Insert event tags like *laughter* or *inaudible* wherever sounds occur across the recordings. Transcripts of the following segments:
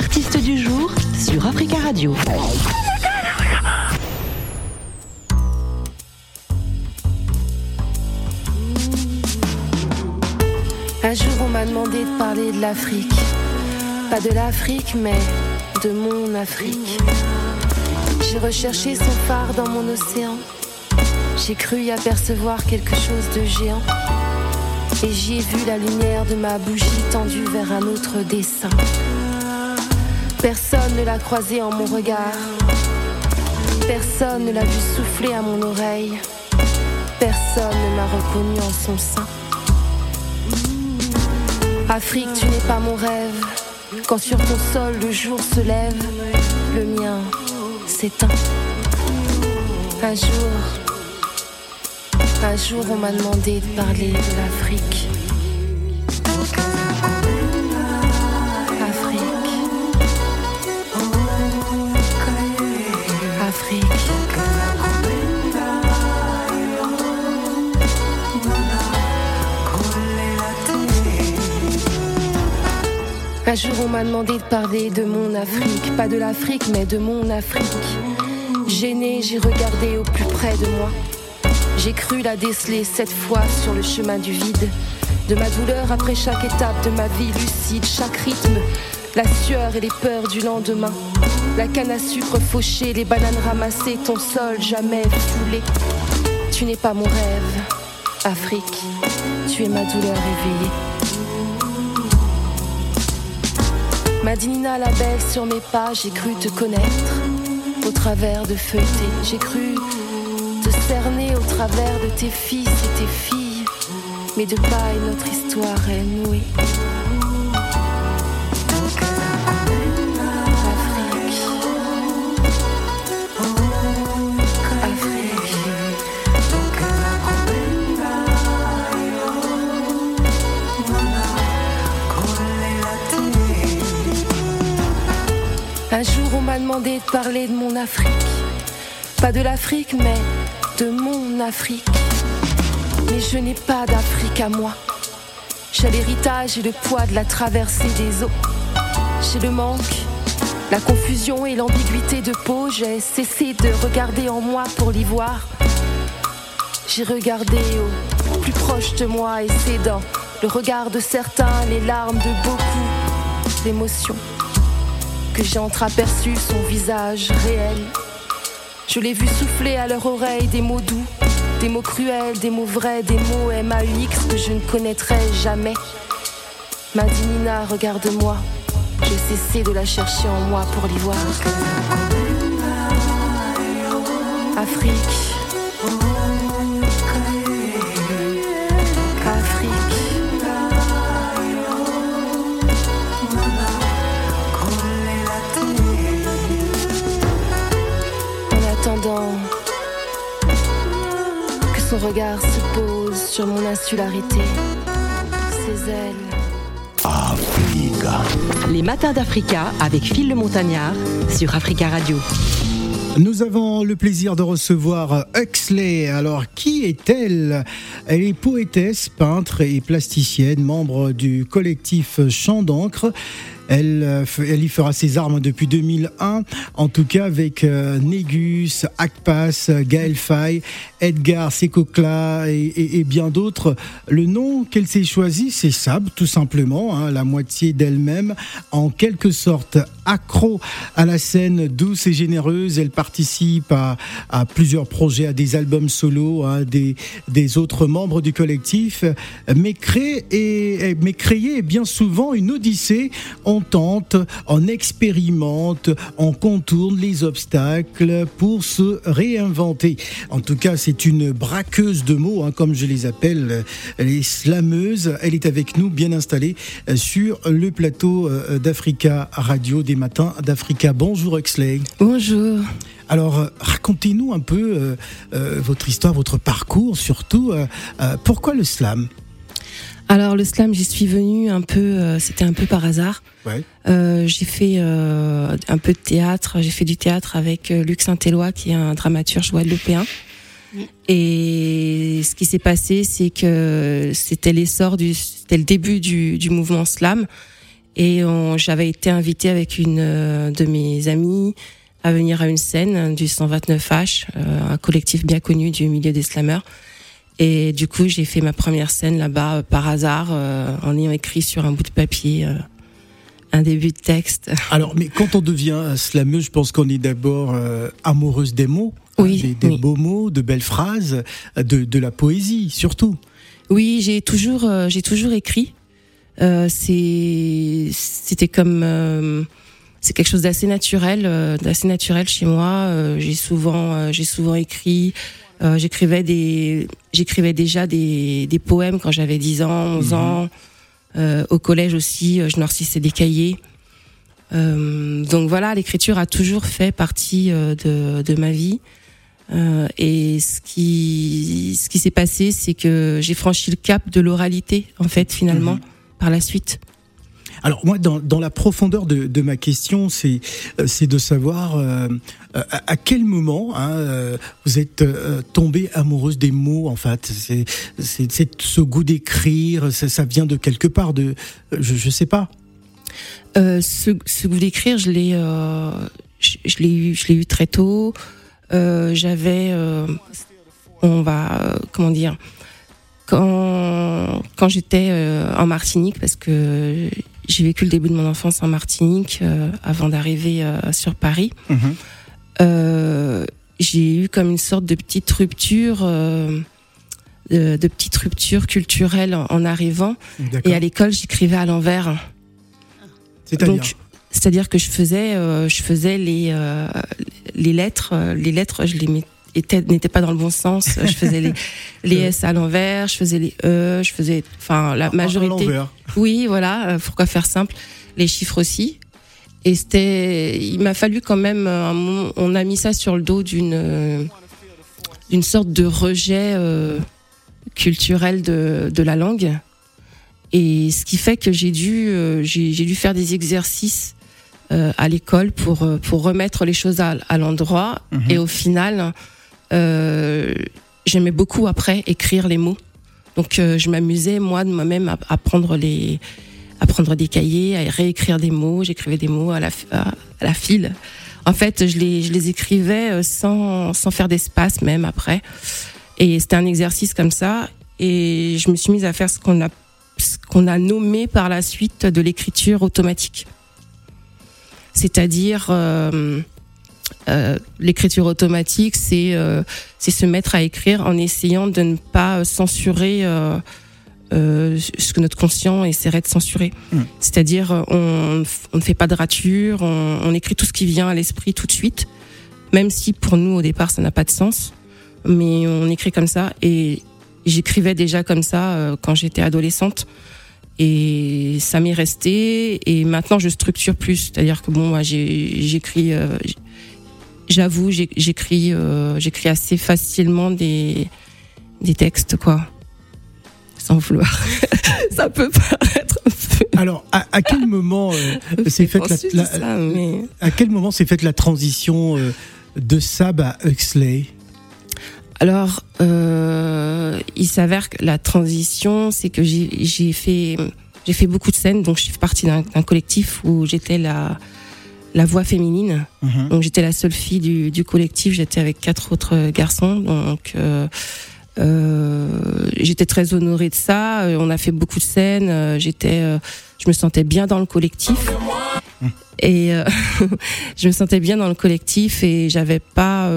l'artiste du jour sur Africa Radio. Un jour, on m'a demandé de parler de l'Afrique. Pas de l'Afrique, mais de mon Afrique. J'ai recherché son phare dans mon océan. J'ai cru y apercevoir quelque chose de géant. Et j'y ai vu la lumière de ma bougie tendue vers un autre dessin. Personne ne l'a croisé en mon regard. Personne ne l'a vu souffler à mon oreille. Personne ne m'a reconnu en son sein. Afrique, tu n'es pas mon rêve. Quand sur ton sol le jour se lève, le mien s'éteint. Un jour, un jour on m'a demandé de parler de l'Afrique. Un jour on m'a demandé de parler de mon Afrique, pas de l'Afrique mais de mon Afrique. Gêné, j'ai regardé au plus près de moi. J'ai cru la déceler cette fois sur le chemin du vide. De ma douleur après chaque étape de ma vie lucide, chaque rythme, la sueur et les peurs du lendemain. La canne à sucre fauchée, les bananes ramassées, ton sol jamais foulé. Tu n'es pas mon rêve, Afrique, tu es ma douleur éveillée. Madinina la belle sur mes pas, j'ai cru te connaître au travers de feuilletés. J'ai cru te cerner au travers de tes fils et tes filles. Mais de paille, notre histoire est nouée? Un jour on m'a demandé de parler de mon Afrique. Pas de l'Afrique, mais de mon Afrique. Mais je n'ai pas d'Afrique à moi. J'ai l'héritage et le poids de la traversée des eaux. J'ai le manque, la confusion et l'ambiguïté de peau. J'ai cessé de regarder en moi pour l'y voir. J'ai regardé au plus proche de moi et c'est dans le regard de certains, les larmes de beaucoup d'émotions j'ai entreaperçu son visage réel. Je l'ai vu souffler à leur oreille des mots doux, des mots cruels, des mots vrais, des mots MAUX que je ne connaîtrai jamais. Madinina, regarde-moi. J'ai cessé de la chercher en moi pour l'y voir. Afrique. Son regard se pose sur mon insularité, ses ailes. Les matins d'Africa avec Phil le Montagnard sur Africa Radio. Nous avons le plaisir de recevoir Huxley. Alors, qui est-elle? Elle est poétesse, peintre et plasticienne, membre du collectif Chant d'encre. Elle, euh, elle y fera ses armes depuis 2001, en tout cas avec euh, Négus, Akpas, Gaël Faye, Edgar Sekokla et, et- et bien d'autres. Le nom qu'elle s'est choisi, c'est Sab, tout simplement, hein, la moitié d'elle-même, en quelque sorte accro à la scène douce et généreuse. Elle participe à, à plusieurs projets, à des albums solo, hein, des, des autres membres du collectif, mais crée et mais bien souvent une odyssée. Tente, on expérimente, on contourne les obstacles pour se réinventer. En tout cas, c'est une braqueuse de mots, hein, comme je les appelle, les slameuses. Elle est avec nous, bien installée euh, sur le plateau euh, d'Africa Radio des matins d'Africa. Bonjour Huxley. Bonjour. Alors, euh, racontez-nous un peu euh, euh, votre histoire, votre parcours, surtout. euh, euh, pourquoi le slam? Alors le slam, j'y suis venue un peu, euh, c'était un peu par hasard. Ouais. Euh, j'ai fait euh, un peu de théâtre. J'ai fait du théâtre avec euh, Luc Saint-Éloi, qui est un dramaturge guadeloupéen. Et ce qui s'est passé, c'est que c'était l'essor du, c'était le début du, du mouvement slam. Et j'avais été invitée avec une de mes amies à venir à une scène du 129H, un collectif bien connu du milieu des slammers. Et du coup, j'ai fait ma première scène là-bas par hasard, en ayant écrit sur un bout de papier un début de texte. *laughs* Alors, mais quand on devient slameuse, je pense qu'on est d'abord amoureuse des mots. Hein, oui, des, beaux mots, de belles phrases, de, de la poésie surtout. Oui, j'ai toujours, euh, j'ai toujours écrit. Euh, c'était comme, euh, c'est quelque chose d'assez naturel, euh, d'assez naturel chez moi. j'ai souvent, j'ai souvent écrit. J'écrivais des, j'écrivais déjà des, des poèmes quand j'avais 10 ans, 11 mhm. ans. au collège aussi, je noircissais des cahiers. donc voilà, l'écriture a toujours fait partie de, de ma vie. Euh, et ce qui, ce qui s'est passé, c'est que j'ai franchi le cap de l'oralité, en fait, finalement, mhm. par la suite. Alors moi, dans, dans la profondeur de, de ma question, c'est euh, c'est de savoir euh, à, quel moment hein, vous êtes tombée amoureuse des mots. En fait, c'est ce goût d'écrire, ça, ça, vient de quelque part. De je je sais pas. ce, ce goût d'écrire, je l'ai je, je l'ai eu eu très tôt. Euh, j'avais, euh, on va, euh, comment dire, quand, quand j'étais en Martinique, parce que j'ai vécu le début de mon enfance en Martinique avant d'arriver sur Paris. Mhm. j'ai eu comme une sorte de petite rupture, de, de, petite rupture culturelle en, arrivant. Et à l'école, j'écrivais à l'envers. C'est-à-dire c'est-à-dire que je faisais, je faisais les, les lettres, euh, les lettres, je les n'étaient pas dans le bon sens. *laughs* Je faisais les, les S à l'envers, je faisais les E, je faisais, enfin, la majorité. Oui, voilà. Euh, pourquoi faire simple Les chiffres aussi. Et c'était, il m'a fallu quand même un moment, on a mis ça sur le dos d'une, euh, d'une sorte de rejet culturel de, de la langue. Et ce qui fait que j'ai dû, j'ai dû faire des exercices euh, à l'école pour euh, pour remettre les choses à, à l'endroit. Mhm. Et au final, euh, j'aimais beaucoup après écrire les mots. Donc je m'amusais moi de moi-même à, prendre les à prendre des cahiers, à réécrire des mots. J'écrivais des mots à la file. En fait, je les je les écrivais sans sans faire d'espace même après. Et c'était un exercice comme ça. Et je me suis mise à faire ce qu'on a ce qu'on a nommé par la suite de l'écriture automatique c'est-à-dire euh, euh, l'écriture automatique, c'est euh, c'est se mettre à écrire en essayant de ne pas censurer ce que notre conscient essaierait de censurer. Hmm. C'est-à-dire on, ne fait pas de rature, on, écrit tout ce qui vient à l'esprit tout de suite, même si pour nous au départ ça n'a pas de sens, mais on écrit comme ça et j'écrivais déjà comme ça quand j'étais adolescente. Et ça m'est resté. Et maintenant, je structure plus. C'est-à-dire que bon, moi, j'écris. Euh, j'avoue, j'écris, euh, j'écris assez facilement des des textes, quoi. Sans vouloir. *laughs* ça peut paraître. Alors, à, quel moment euh, *laughs* s'est faite la, à quel moment s'est faite la transition de Sab à Huxley? Alors, euh, il s'avère que la transition, c'est que j'ai fait j'ai fait beaucoup de scènes, donc je suis partie d'un collectif où j'étais la la voix féminine. Mhm. Donc j'étais la seule fille du, du collectif. J'étais avec quatre autres garçons. Donc euh, euh, j'étais très honorée de ça. Euh, on a fait beaucoup de scènes. Euh, j'étais, euh, je me sentais bien dans le collectif. Et *laughs* je me sentais bien dans le collectif et j'avais pas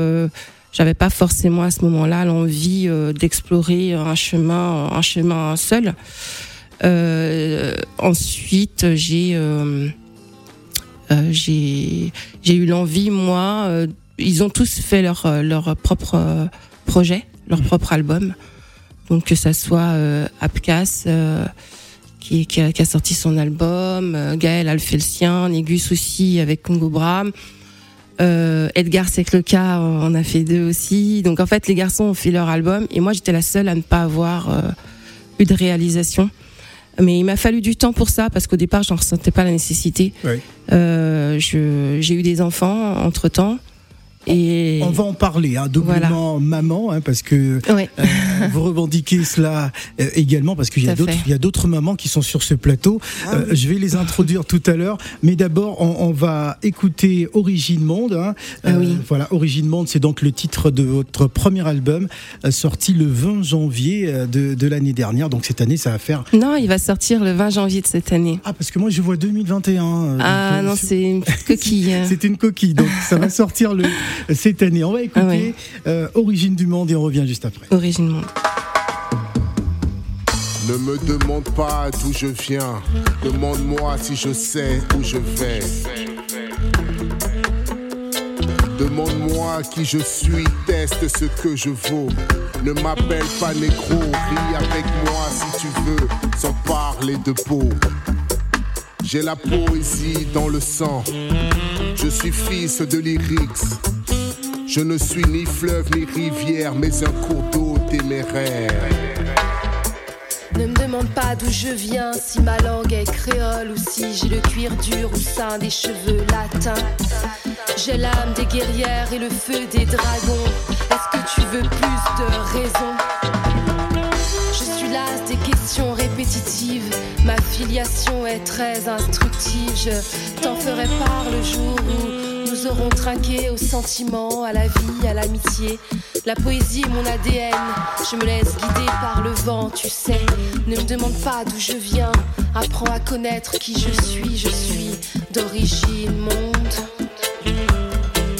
j'avais pas forcément à ce moment-là l'envie euh, d'explorer un chemin, un chemin seul. Euh, ensuite, j'ai euh, euh j'ai j'ai eu l'envie, moi. Euh, ils ont tous fait leur leur propre projet, leur mmh. propre album. Donc que ça soit Apcas. Qui, qui, a, qui, a, sorti son album, Gaël a fait le sien, Négus aussi avec Congo Bram. Euh, Edgar Secleca on a fait deux aussi. Donc en fait, les garçons ont fait leur album et moi j'étais la seule à ne pas avoir euh, eu de réalisation. Mais il m'a fallu du temps pour ça parce qu'au départ, j'en ressentais pas la nécessité. Euh, j'ai eu des enfants entre temps Et on va en parler, hein, doublement maman, hein, parce que euh, *laughs* vous revendiquez cela euh, également, parce qu'il y a d'autres, il y a d'autres mamans qui sont sur ce plateau. Ah euh, je vais les introduire tout à l'heure, mais d'abord on, on, va écouter Origine Monde. Hein. Ah oui. Voilà, Origine Monde, c'est donc le titre de votre premier album sorti le 20 janvier de, de l'année dernière. Donc cette année, ça va faire. Non, il va sortir le 20 janvier de cette année. Ah, parce que moi je vois 2021. Ah non, c'est une coquille. *laughs* c'est une coquille, donc ça va *laughs* sortir le cette année. On va écouter ah euh, Origine du monde et on revient juste après. Origine du monde. Ne me demande pas d'où je viens, demande-moi si je sais où je vais. Demande-moi qui je suis, teste ce que je vaux. Ne m'appelle pas négro, ris avec moi si tu veux, sans parler de peau. J'ai la poésie dans le sang, je suis fils de lyrics. Je ne suis ni fleuve ni rivière, mais un cours d'eau téméraire. Ne me demande pas d'où je viens, si ma langue est créole ou si j'ai le cuir dur ou sein des cheveux latins. J'ai l'âme des guerrières et le feu des dragons. Est-ce que tu veux plus de raison? Je suis las des questions répétitives. Ma filiation est très instructive. Je t'en ferai part le jour où nous aurons trinqué au sentiment, à la vie, à l'amitié. La poésie est mon ADN, je me laisse guider par le vent, tu sais. Ne me demande pas d'où je viens, apprends à connaître qui je suis, je suis d'origine monde.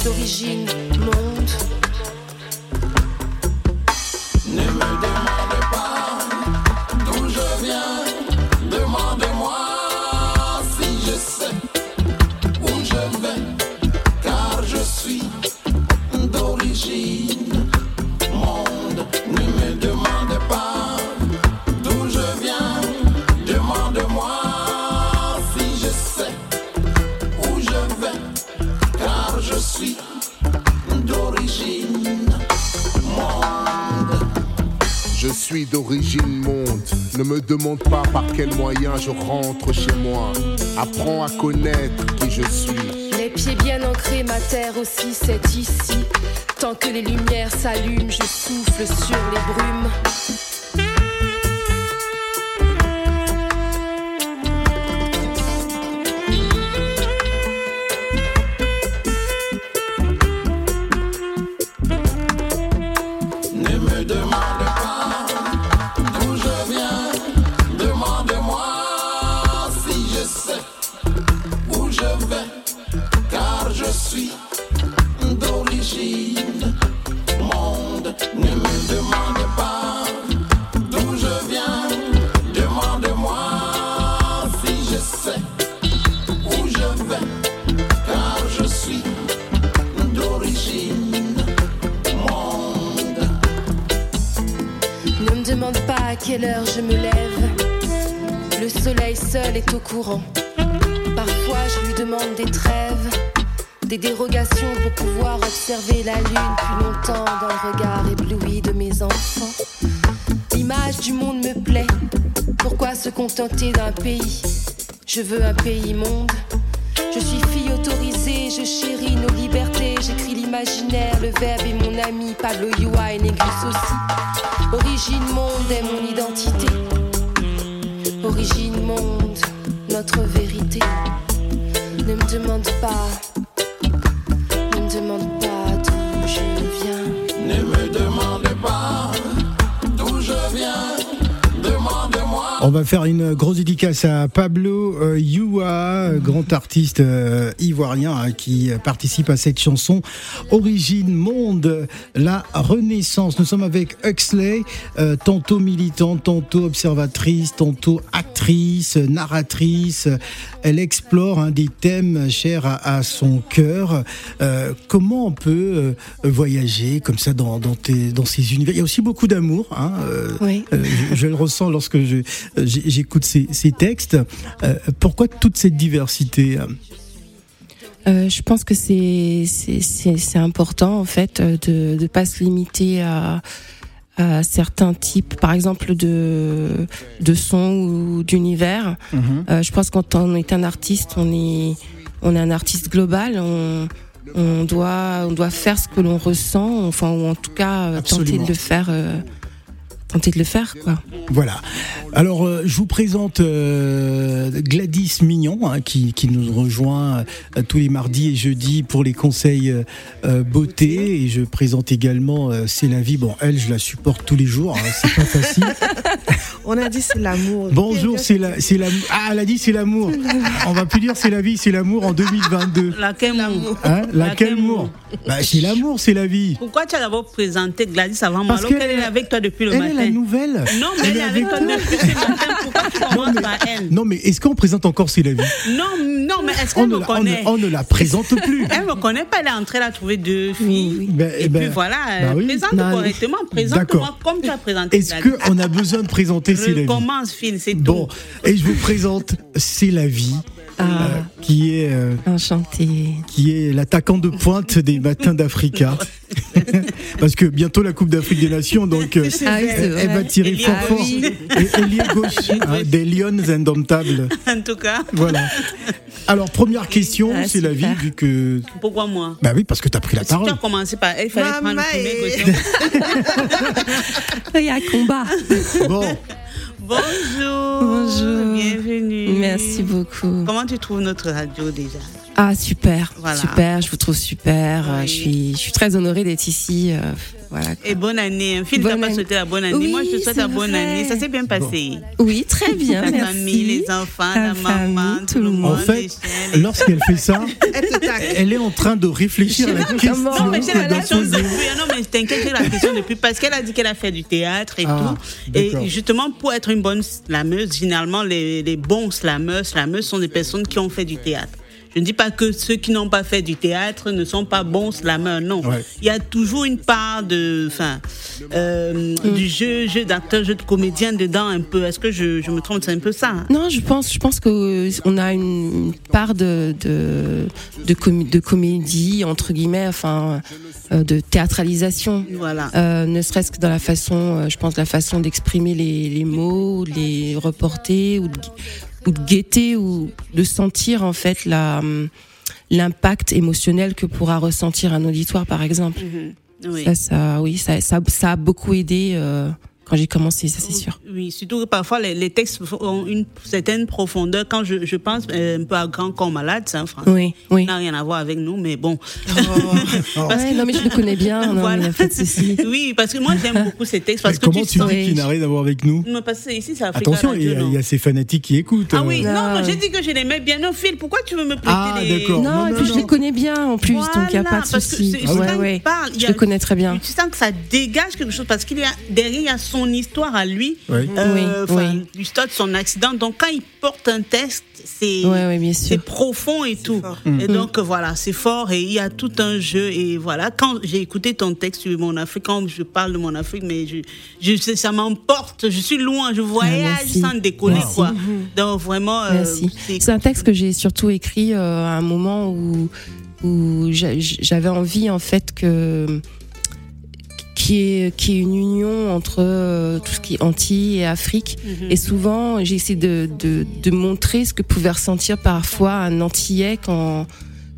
D'origine monde. Me demande pas par quel moyen je rentre chez moi. Apprends à connaître qui je suis. Les pieds bien ancrés, ma terre aussi, c'est ici. Tant que les lumières s'allument, je souffle sur les brumes. Des trêves, des dérogations pour pouvoir observer la lune plus longtemps dans le regard ébloui de mes enfants. L'image du monde me plaît. Pourquoi se contenter d'un pays? Je veux un pays monde. Je suis fille autorisée, je chéris nos libertés. J'écris l'imaginaire, le verbe est mon ami. Pablo Yua et Négus aussi. Origine monde est mon identité. Origine monde notre vérité. Ne me demande pas, ne me demande pas d'où je viens. Ne me demande pas d'où je viens. On va faire une grosse dédicace à Pablo euh, Yua, grand artiste euh, ivoirien hein, qui participe à cette chanson Origine Monde, la Renaissance. Nous sommes avec Huxley, euh, tantôt militante, tantôt observatrice, tantôt actrice, narratrice. Elle explore hein, des thèmes chers à, son cœur. comment on peut voyager comme ça dans, dans, dans, ces univers? Il y a aussi beaucoup d'amour. Hein, oui. je, je, le ressens lorsque euh, j'écoute ces, textes. Euh, pourquoi toute cette diversité euh, je pense que c'est c'est important en fait de ne pas se limiter à, à, certains types, par exemple de de sons ou d'univers. Mhm. je pense que quand on est un artiste, on est on est un artiste global. On, on doit, on doit faire ce que l'on ressent, enfin, ou en tout cas euh, tenter de le faire, euh, tenter de le faire, quoi. Voilà. Alors, euh, je vous présente euh, Gladys Mignon, hein, qui, qui nous rejoint euh, tous les mardis et jeudis pour les conseils beauté. Et je présente également euh, C'est la vie. Bon, elle, je la supporte tous les jours. hein, c'est pas facile. *laughs* On a dit c'est l'amour. Bonjour, c'est la, c'est l'amour. Ah, elle a dit c'est l'amour. On va plus dire c'est la vie, c'est l'amour en 2022. Laquelle l'amour Hein Laquelle Laquelle amour bah, C'est l'amour, c'est la vie. Pourquoi tu as d'abord présenté Gladys avant moi Parce alors qu'elle est- avec toi depuis le matin la nouvelle. Non, mais elle est avec toi depuis ce matin. Pourquoi tu commences par elle? Non, mais est-ce qu'on présente encore c'est la vie Non, non, mais est-ce on qu'elle ne, me la, on, ne, connaît? on ne la présente plus. Elle me connaît pas, elle est en train de trouver deux filles. Ben, Et ben, puis voilà, bah euh, oui. présente Non, correctement, présente-moi comme tu as présenté Est-ce qu'on a besoin de présenter c'est la vie Recommence, Phil, c'est Bon, et je vous présente C'est la vie, Ah, euh, qui est euh, enchantée. qui est l'attaquant de pointe des matins d'Africa. *laughs* *laughs* Parce que bientôt la Coupe d'Afrique des Nations, donc euh, Ah oui, elle, va tirer fort fort. gauche. Et ailier gauche, hein, des Lions indomptables. En tout cas, Voilà. Alors première question, Ah, c'est la vie, vu que pourquoi moi? Bah oui, parce que t'as pris la Si tu parole. as commencé par elle, il fallait prendre Maman le premier et- question. *laughs* Il y a combat. Bon, Bonjour. Bonjour. Bienvenue. Merci beaucoup. Comment tu trouves notre radio déjà? Ah super, Voilà. super. Je vous trouve super. euh, Oui. Je suis, je suis très honorée d'être ici. euh, voilà. Et bonne année. Bonne t'a pas souhaité la bonne année. Oui, Moi, je te souhaite la bonne vrai. année. Ça s'est bien passé. Oui, très bien. *laughs* La merci. famille, les enfants, la, La maman, tout le en monde. fait, chiens, les- lorsqu'elle fait ça, *laughs* Elle est en train de réfléchir à la question Non, mais j'ai la question depuis. Non, mais t'inquiète, j'ai la question depuis parce qu'elle a dit qu'elle a fait du théâtre et Ah, tout. Et justement, pour être une bonne slameuse, généralement, les, les bons slameurs, slameuses sont des personnes qui ont fait du théâtre. Je ne dis pas que ceux qui n'ont pas fait du théâtre ne sont pas bons slameurs, non. Ouais. Il y a toujours une part de, enfin, euh, du jeu, jeu d'acteur, jeu de comédien dedans un peu. Est-ce que je, je me trompe? C'est un peu ça. hein Non, je pense, je pense que euh, a une part de de de, comé- de comédie entre guillemets, enfin, euh, de théâtralisation. Voilà. Euh, ne serait-ce que dans la façon, je pense, la façon d'exprimer les, les mots, de les reporter ou de, ou de guetter ou de sentir en fait la hum, l'impact émotionnel que pourra ressentir un auditoire, par exemple. Mhm. Oui. Ça, ça, oui, ça, ça, ça a beaucoup aidé euh, quand j'ai commencé, ça c'est sûr. Oui, surtout que parfois les, les textes ont une certaine profondeur. Quand je, je pense euh, un peu à Grand Corps Malade, c'est un français. Oui, oui. Ça n'a rien à voir avec nous, mais bon. *laughs* Ouais, non mais je le connais bien, *laughs* non, Voilà. il n'y a pas de souci. Oui, parce que moi j'aime beaucoup ces textes. Parce Mais que comment tu tu dis qu'il n'a rien à voir avec nous Non, parce que ici c'est Africa Attention, il y, y a ces fanatiques qui écoutent. Ah oui, euh. non, Non. j'ai dit que je l'aimais bien. Non, Phil, pourquoi tu veux me prêter Ah, d'accord. Non, non, et puis je les connais bien en plus, donc il n'y a Voilà, pas de parce que souci. ouais. ouais. Je le connais très bien. Tu sens que ça dégage quelque chose parce qu'il y a derrière il y a son histoire à lui, Oui. euh, Oui, enfin, oui. l'histoire de son accident. Donc quand il porte un texte, c'est profond et tout. Et donc euh, voilà, c'est fort et il y a tout un jeu et voilà. Quand j'ai écouté ton texte sur mon Afrique, quand je parle de mon Afrique, mais je, je ça m'emporte. Je suis loin, je voyage Ah, merci. sans décoller Merci. quoi. Donc vraiment, euh, c'est- un texte que j'ai surtout écrit euh, à un moment où, où j'a- j'avais envie en fait que qui est qui est une union entre euh, tout ce qui est Antilles et Afrique Mhm. et souvent j'ai essayé de, de de montrer ce que pouvait ressentir parfois un Antillais quand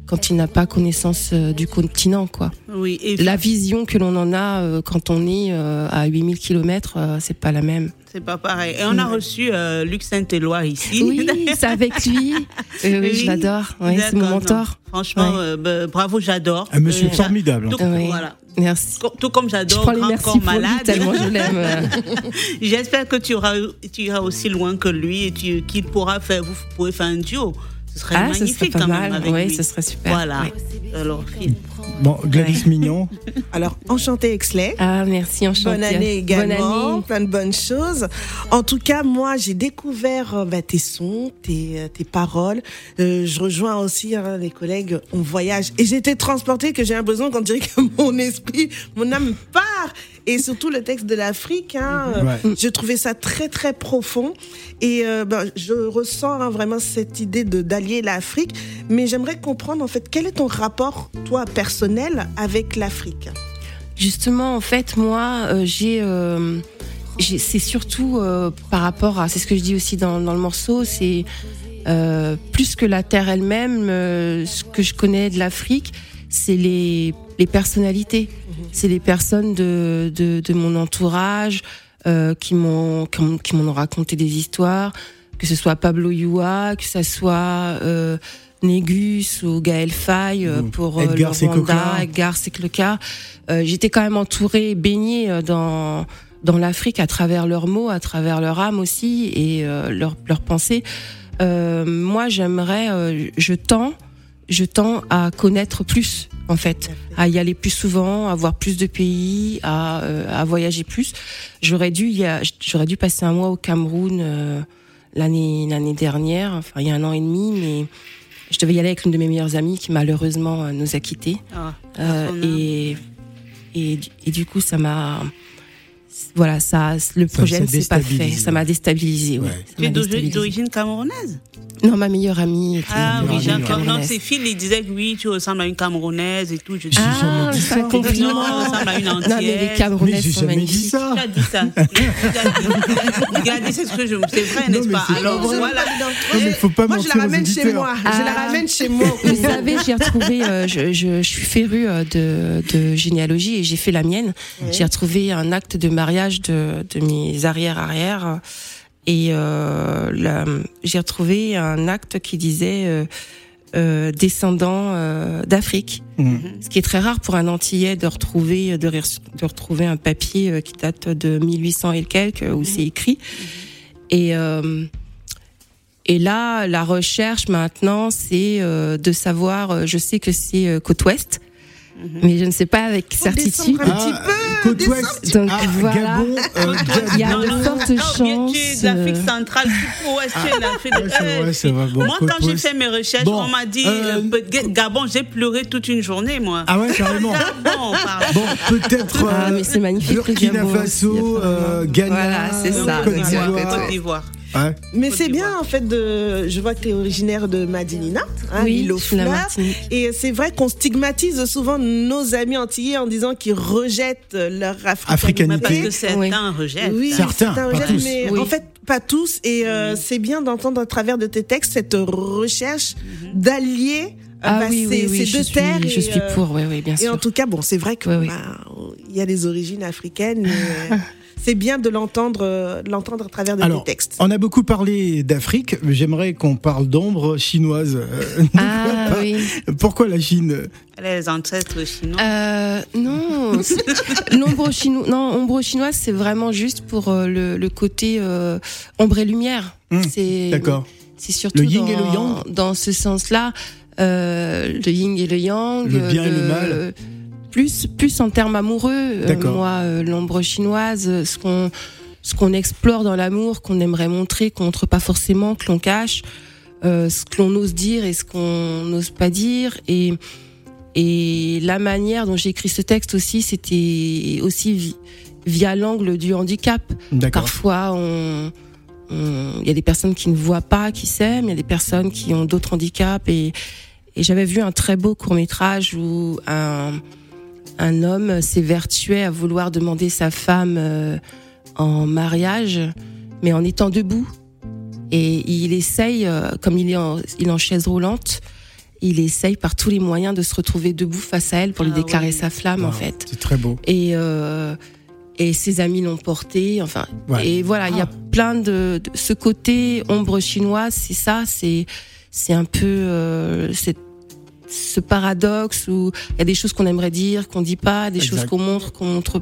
quand il n'a pas connaissance euh, du continent quoi. oui. Et La vision que l'on en a euh, quand on est euh, à 8000 km, c'est pas la même. C'est pas pareil. Et on a reçu euh, Luc Saint-Éloi ici. Oui, c'est avec lui. *laughs* Oui, oui, je l'adore. Oui, c'est mon mentor. non. Franchement, Ouais. euh, bah, bravo, j'adore. Un monsieur Euh, formidable. tout- Oui. Voilà. Merci. Tout comme j'adore prends les Grand merci Corps Malade. tellement je l'aime. *laughs* J'espère que tu, auras, tu iras aussi loin que lui et qu'il pourra faire, vous pourrez faire un duo. Ce serait Ah, ce serait pas quand même mal. avec Oui, lui. ce serait super. Voilà. Ouais. Alors, Phil. Bon, Gladys Mignon, *laughs* Alors, enchanté Exley. Ah, merci, enchantée. Bonne année également, Bonne année. plein de bonnes choses. En tout cas, moi, j'ai découvert euh, bah, tes sons, tes, euh, tes paroles. Euh, je rejoins aussi hein, les collègues, on voyage. Et j'ai été transportée que j'ai l'impression qu'on dirait que *laughs* mon esprit, mon âme part. Et surtout le texte de l'Afrique, hein, euh, Ouais. je trouvais ça très très profond. Et euh, ben, je ressens hein, vraiment cette idée de d'allier l'Afrique. Mais j'aimerais comprendre en fait quel est ton rapport, toi, personnel, avec l'Afrique? Justement, en fait, moi, euh, j'ai. euh, j'ai- c'est surtout euh, par rapport à. C'est ce que je dis aussi dans, dans le morceau, c'est. euh, plus que la terre elle-même, euh, ce que je connais de l'Afrique, c'est les, les personnalités, c'est les personnes de, de, de mon entourage euh, qui m'ont qui m'ont- raconté des histoires, que ce soit Pablo Yua, que ce soit euh, Négus ou Gaël Faye euh, Mmh. pour euh, Edgar. Rwanda, Edgar Sekloka. Euh, J'étais quand même entourée, baignée euh, dans dans l'Afrique à travers leurs mots, à travers leur âme aussi et euh, leurs leurs pensées. Euh, moi, j'aimerais, euh, je tends, je tends à connaître plus, en fait, à y aller plus souvent, à voir plus de pays, à, euh, à voyager plus. J'aurais dû, y a- j'aurais dû passer un mois au Cameroun euh, l'année l'année dernière, enfin il y a un an et demi, mais je devais y aller avec l'une de mes meilleures amies qui malheureusement euh, nous a quittés. Ah, Euh, et, et, et du coup, ça m'a. Voilà, ça, le projet ne s'est pas fait. Ça m'a déstabilisé. Ouais. Tu es d'origine camerounaise Non, ma meilleure amie. était Ah oui. Non, camerounaise. ses filles, ils disaient que oui, tu ressembles à une camerounaise et tout. Je dis, Ah, dit c'est un ça. compliment. Non, ressemble à une Non, mais les. Mais Camerounaises j'ai sont jamais dit magnifiques. ça. Tu as dit ça. *laughs* Tu as dit- Regardez, c'est ce que je. C'est vrai, n'est-ce mais pas? c'est Alors voilà. Non, mais faut pas Moi, je la aux ramène chez moi. Je la Ah. ramène chez moi. *laughs* Vous savez, j'ai retrouvé, euh, je, je, je suis férue euh, de, de généalogie et j'ai fait la mienne. J'ai retrouvé un acte de mariage de, de mes arrière-arrière et euh, j'ai retrouvé un acte qui disait euh, euh, descendant euh, d'Afrique. Mmh. Ce qui est très rare pour un Antillais de retrouver de, re- de retrouver un papier euh, qui date de 1800 et quelques où c'est écrit. Et euh, et là, la recherche maintenant, c'est euh, de savoir. euh, Je sais que c'est euh, côte ouest, mais je ne sais pas avec certitude. descendre un petit peu, côte ouest. Donc, ah, voilà. Gabon, euh, *laughs* Il y a de fortes Tu es chances. l'Afrique euh, centrale, ouest, Moi, quand j'ai fait mes recherches, Bon, on m'a dit euh, euh, Gabon, j'ai pleuré toute une journée, moi. Ah ouais, carrément. *laughs* Gabon. Bon, peut-être Ah, euh, mais c'est magnifique, Burkina Faso, euh, Ghana, Voilà, c'est ça, Côte d'Ivoire. Ouais. Ouais. Mais c'est bien en fait de. Je vois que tu es originaire de Madinina, hein, Oui. Et c'est vrai qu'on stigmatise souvent nos amis antillais en disant qu'ils rejettent leur Africanité. Parce que certains rejettent. Oui, Certains, rejettent, tous. mais Oui. en fait pas tous. Et euh, c'est bien d'entendre à travers de tes textes cette recherche d'allier euh, Ah bah, oui, ces, oui, oui, je deux suis, terres. je et, suis euh, pour, oui, oui, bien Et en sûr. tout cas, bon, c'est vrai qu'il Oui, oui. y a les origines africaines, mais euh, *laughs* c'est bien de l'entendre, euh, l'entendre à travers de Alors, tes textes. on a beaucoup parlé d'Afrique, mais j'aimerais qu'on parle d'ombre chinoise. *laughs* Ah oui. Pourquoi la Chine Les ancêtres chinois. Euh, non, *laughs* l'ombre chinoise, non, ombre chinoise, c'est vraiment juste pour euh, le, le côté euh, ombre et lumière. C'est D'accord. C'est surtout Le yin dans, et le yang dans ce sens-là, euh, le yin et le yang, Le bien et le mal. Plus, plus en termes amoureux. Euh, moi, euh, l'ombre chinoise, euh, ce qu'on, ce qu'on explore dans l'amour, qu'on aimerait montrer, qu'on montre pas forcément, que l'on cache, euh, ce que l'on ose dire et ce qu'on n'ose pas dire, et et la manière dont j'ai écrit ce texte aussi, c'était aussi vi- via l'angle du handicap. Parfois, on- il y a des personnes qui ne voient pas, qui s'aiment, il y a des personnes qui ont d'autres handicaps. Et, et j'avais vu un très beau court métrage où un, un homme s'évertuait à vouloir demander sa femme euh, en mariage, mais en étant debout. Et il essaye, euh, comme il est en, il est en chaise roulante, il essaye par tous les moyens de se retrouver debout face à elle pour lui Ah déclarer oui. sa flamme, en fait. C'est très beau. Et, euh, et ses amis l'ont porté. Enfin, Ouais. et voilà, il y a plein de, de- ce côté ombre chinoise, c'est ça, c'est c'est un peu euh, ce paradoxe où il y a des choses qu'on aimerait dire, qu'on dit pas, des Exact. choses qu'on montre, qu'on montre,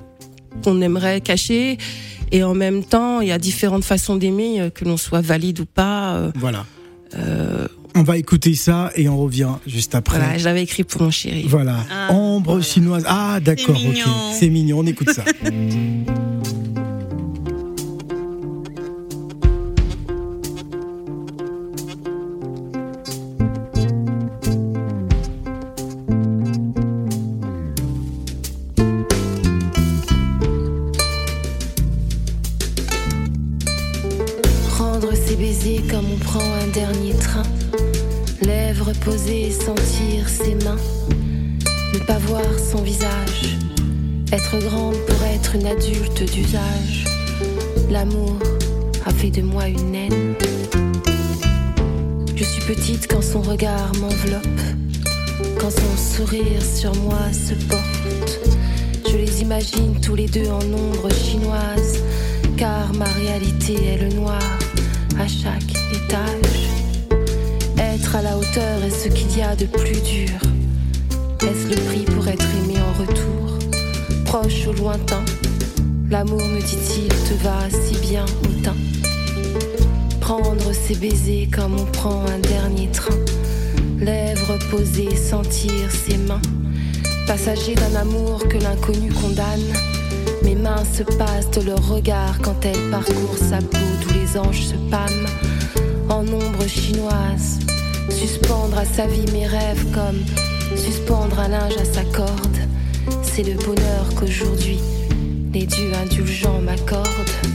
qu'on aimerait cacher, et en même temps, il y a différentes façons d'aimer, euh, que l'on soit valide ou pas. euh, Voilà. euh, On va écouter ça et on revient juste après. voilà, je l'avais écrit pour mon chéri. Voilà. Ah, Ombre voilà. chinoise. Ah, d'accord, ok. C'est mignon, on écoute ça. *laughs* se. Je les imagine tous les deux en ombre chinoise, car ma réalité est le noir à chaque étage. Être à la hauteur est ce qu'il y a de plus dur. Est-ce le prix pour être aimé en retour? Proche ou lointain, l'amour me dit-il te va si bien au teint. Prendre ses baisers comme on prend un dernier train. Lèvres posées, sentir ses mains. Passager d'un amour que l'inconnu condamne. Mes mains se passent de leur regard quand elles parcourent sa peau d'où les anges se pâment. En ombre chinoise, suspendre à sa vie mes rêves comme suspendre un linge à sa corde. C'est le bonheur qu'aujourd'hui les dieux indulgents m'accordent.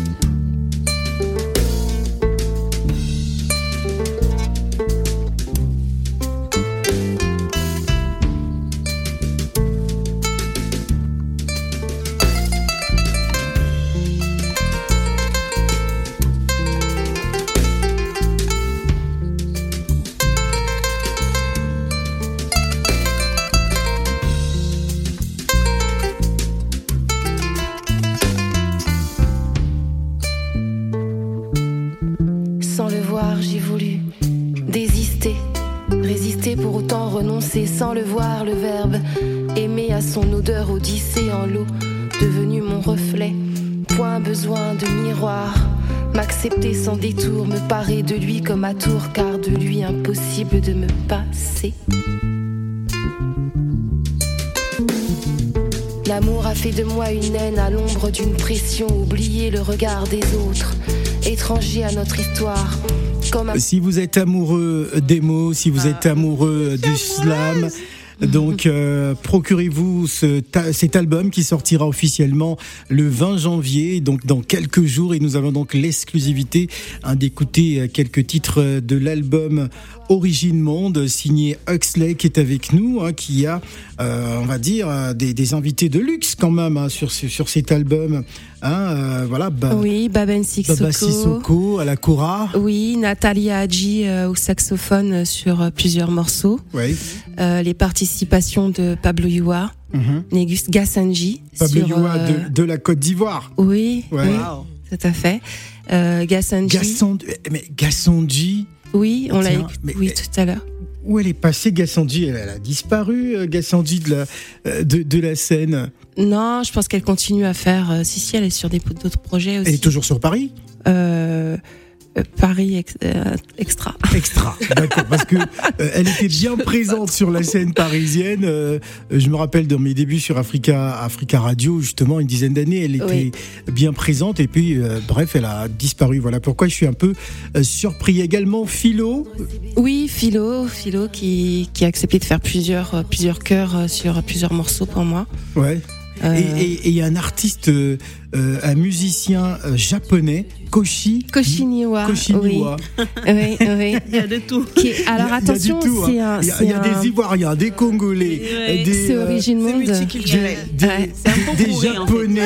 M'accepter sans détour, me parer de lui comme à tour, car de lui impossible de me passer. L'amour a fait de moi une haine à l'ombre d'une pression, oublier le regard des autres, étranger à notre histoire. Comme un Si vous êtes amoureux des mots, si vous êtes amoureux du slam, *laughs* donc euh, procurez-vous cet album qui sortira officiellement le 20 janvier, donc dans quelques jours, et nous avons donc l'exclusivité hein, d'écouter euh, quelques titres de l'album Origine Monde signé Huxley qui est avec nous, hein, qui a, euh, on va dire, euh, des, des invités de luxe quand même hein, sur sur cet album. Hein, euh, voilà, Oui, Baben Baba Sissoko. Sissoko à la Cora. Oui, Natalia Hadji euh, au saxophone sur plusieurs morceaux. Euh, les participations de Pablo Yua. Négus Gassanji. Pablo sur, euh, de, de la Côte d'Ivoire. Oui, Ouais. oui, tout à fait. Gassanji. Gasson, mais Gassandji, Oui, on l'a oui, tout à l'heure. où elle est passée Gassandji elle, elle a disparu, euh, Gassandji de la, euh, de, de la scène. Non, je pense qu'elle continue à faire. euh, si, si, elle est sur d'autres projets aussi. Elle est toujours sur Paris? Euh, Paris ex- euh, Extra. Extra, d'accord, parce que euh, elle était bien présente sur la scène parisienne. euh, je me rappelle dans mes débuts sur Africa, Africa Radio, justement, une dizaine d'années, elle était Oui. bien présente. Et puis, euh, bref, elle a disparu. Voilà pourquoi je suis un peu euh, surpris. Également, Philo, Oui, Philo, Philo qui, qui a accepté de faire plusieurs, euh, plusieurs chœurs euh, sur plusieurs morceaux pour moi. ouais. Euh, Et- il y a un artiste, euh, euh, un musicien euh, japonais, Koshi. Koshiniwa. Koshiniwa. Oui, oui, oui. *laughs* Il y a de tout. Qui est- alors Il y a- attention, hein. c'est un. Il y a, il y a un- des Ivoiriens, des Congolais, Ouais. des, C'est euh, Origine C'est Monde. des, des fait. Japonais,